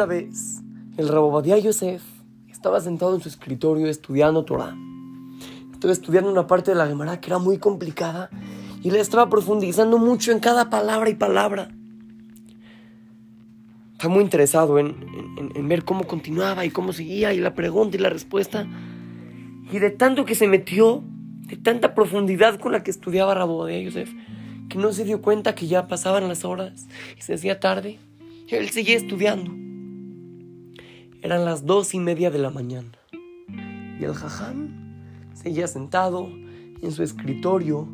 Una vez, el Rabobadía Yosef estaba sentado en su escritorio estudiando Torah. Estaba estudiando una parte de la Gemara que era muy complicada y le estaba profundizando mucho en cada palabra y palabra. Estaba muy interesado en, en, ver cómo continuaba y cómo seguía y la pregunta y la respuesta. Y de tanto que se metió, de tanta profundidad con la que estudiaba Rabobadía Yosef, que no se dio cuenta que ya pasaban las horas y se hacía tarde. Él seguía estudiando. Eran las dos y media de la mañana. Y el jajam seguía sentado en su escritorio,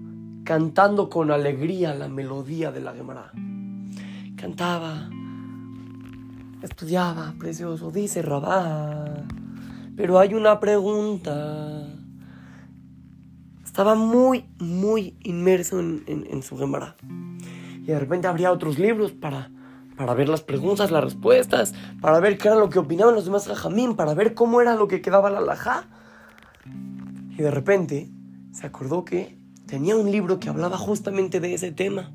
cantando con alegría la melodía de la Gemara. Cantaba, estudiaba, precioso, dice Rabá. Pero hay una pregunta. Estaba muy, muy inmerso en, su Gemara. Y de repente habría otros libros para, para ver las preguntas, las respuestas, para ver qué era lo que opinaban los demás Jajamín, para ver cómo era lo que quedaba la Lajá. Y de repente se acordó que tenía un libro que hablaba justamente de ese tema.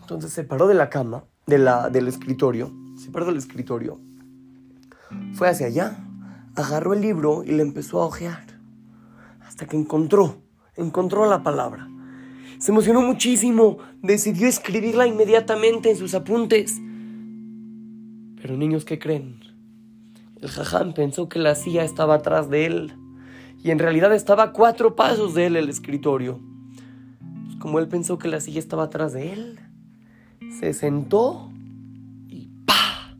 Entonces se paró de la cama, de la, del escritorio, se paró del escritorio, fue hacia allá, agarró el libro y le empezó a ojear. Hasta que encontró encontró la palabra. Se emocionó muchísimo, decidió escribirla inmediatamente en sus apuntes. Pero niños, ¿qué creen? El jajam pensó que la silla estaba atrás de él y en realidad estaba a cuatro pasos de él el escritorio. Pues como él pensó que la silla estaba atrás de él, se sentó y ¡pa!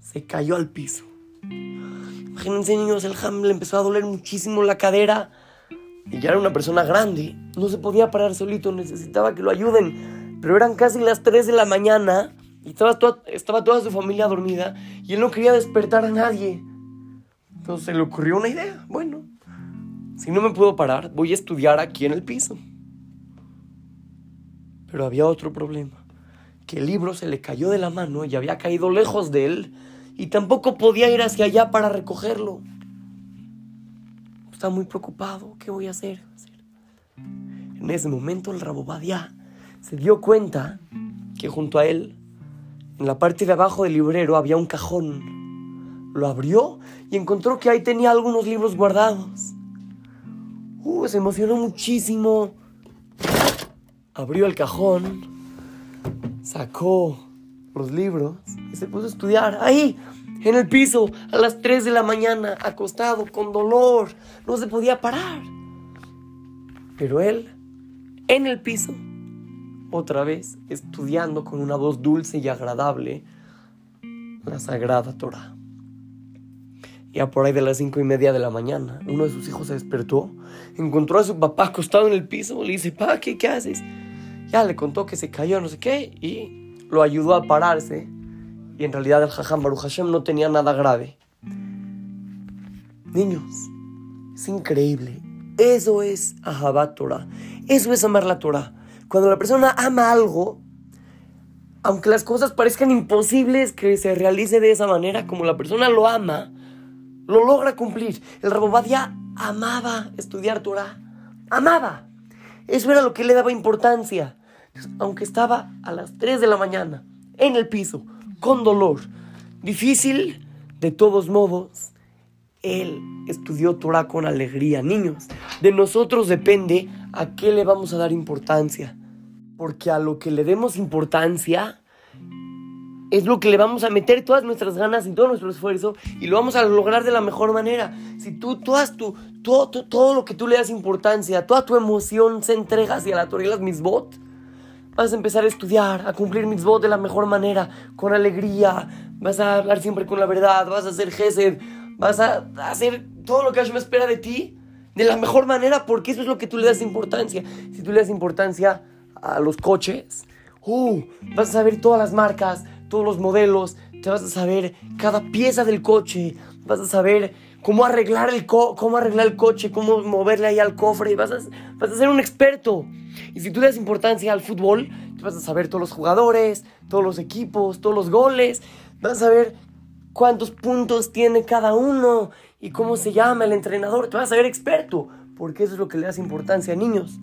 Se cayó al piso. Imagínense niños, el jam le empezó a doler muchísimo la cadera y ya era una persona grande, no se podía parar solito, necesitaba que lo ayuden. Pero eran casi las 3 de la mañana y estaba toda, estaba toda su familia dormida y él no quería despertar a nadie. Entonces se le ocurrió una idea. Bueno, si no me puedo parar, voy a estudiar aquí en el piso. Pero había otro problema, que el libro se le cayó de la mano y había caído lejos de él y tampoco podía ir hacia allá para recogerlo. Estaba muy preocupado. ¿Qué voy a hacer? En ese momento el Rabobadia se dio cuenta que junto a él, en la parte de abajo del librero, había un cajón. Lo abrió y encontró que ahí tenía algunos libros guardados. Uh, se emocionó muchísimo. Abrió el cajón, sacó los libros y se puso a estudiar. Ahí, en el piso a las 3 de la mañana, acostado, con dolor, no se podía parar. Pero él, en el piso, otra vez, estudiando con una voz dulce y agradable la sagrada Torah. Ya por ahí de las cinco y media de la mañana, uno de sus hijos se despertó, encontró a su papá acostado en el piso, le dice, pa, ¿qué, qué haces? Ya le contó que se cayó, no sé qué, y lo ayudó a pararse y en realidad el Jajam Baruch Hashem no tenía nada grave. Niños, es increíble. Eso es Ahabat Torah. Eso es amar la Torah. Cuando la persona ama algo, aunque las cosas parezcan imposibles que se realice de esa manera, como la persona lo ama, lo logra cumplir. El Rabobadia amaba estudiar Torah. Amaba. Eso era lo que le daba importancia. Aunque estaba a las 3 de la mañana en el piso, con dolor, difícil, de todos modos, él estudió Torah con alegría. Niños, de nosotros depende a qué le vamos a dar importancia. Porque a lo que le demos importancia es lo que le vamos a meter todas nuestras ganas y todo nuestro esfuerzo y lo vamos a lograr de la mejor manera. Si tú, todas tu, todo, todo, lo que tú le das importancia, toda tu emoción se entrega hacia la Torah y las misbot, Vas a empezar a estudiar, a cumplir mitzvot de la mejor manera, con alegría. Vas a hablar siempre con la verdad, vas a hacer gesed, vas a hacer todo lo que Hashem espera de ti de la mejor manera, porque eso es lo que tú le das importancia. Si tú le das importancia a los coches, uh, vas a saber todas las marcas, todos los modelos, te vas a saber cada pieza del coche, vas a saber cómo arreglar el, cómo arreglar el coche, cómo moverle ahí al cofre, vas a, ser un experto. Y si tú le das importancia al fútbol, vas a saber todos los jugadores, todos los equipos, todos los goles, vas a saber cuántos puntos tiene cada uno y cómo se llama el entrenador, te vas a saber experto, porque eso es lo que le das importancia a niños.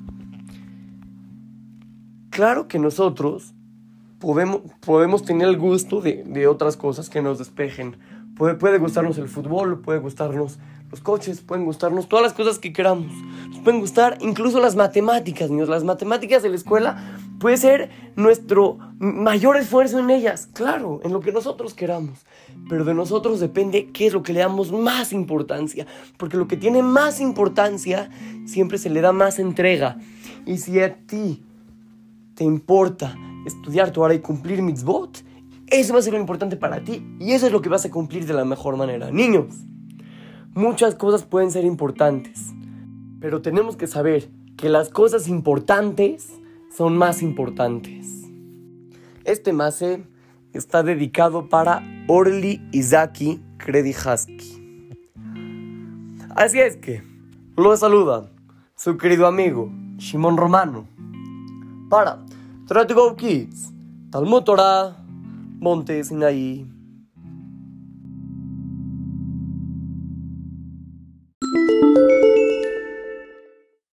Claro que nosotros podemos, podemos tener el gusto de, de otras cosas que nos despejen. Puede, gustarnos el fútbol, puede gustarnos los coches, pueden gustarnos todas las cosas que queramos. Nos pueden gustar incluso las matemáticas, niños. Las matemáticas de la escuela puede ser nuestro mayor esfuerzo en ellas, claro, en lo que nosotros queramos. Pero de nosotros depende qué es lo que le damos más importancia. Porque lo que tiene más importancia siempre se le da más entrega. Y si a ti te importa estudiar tu hora y cumplir mitzvot, eso va a ser lo importante para ti. Y eso es lo que vas a cumplir de la mejor manera. Niños. Muchas cosas pueden ser importantes, pero tenemos que saber que las cosas importantes son más importantes. Este mase está dedicado para Orly Izaki Kredihaski. Así es que lo saluda su querido amigo Shimon Romano para Try to Go Kids, Talmud Torah, Monte Sinaí.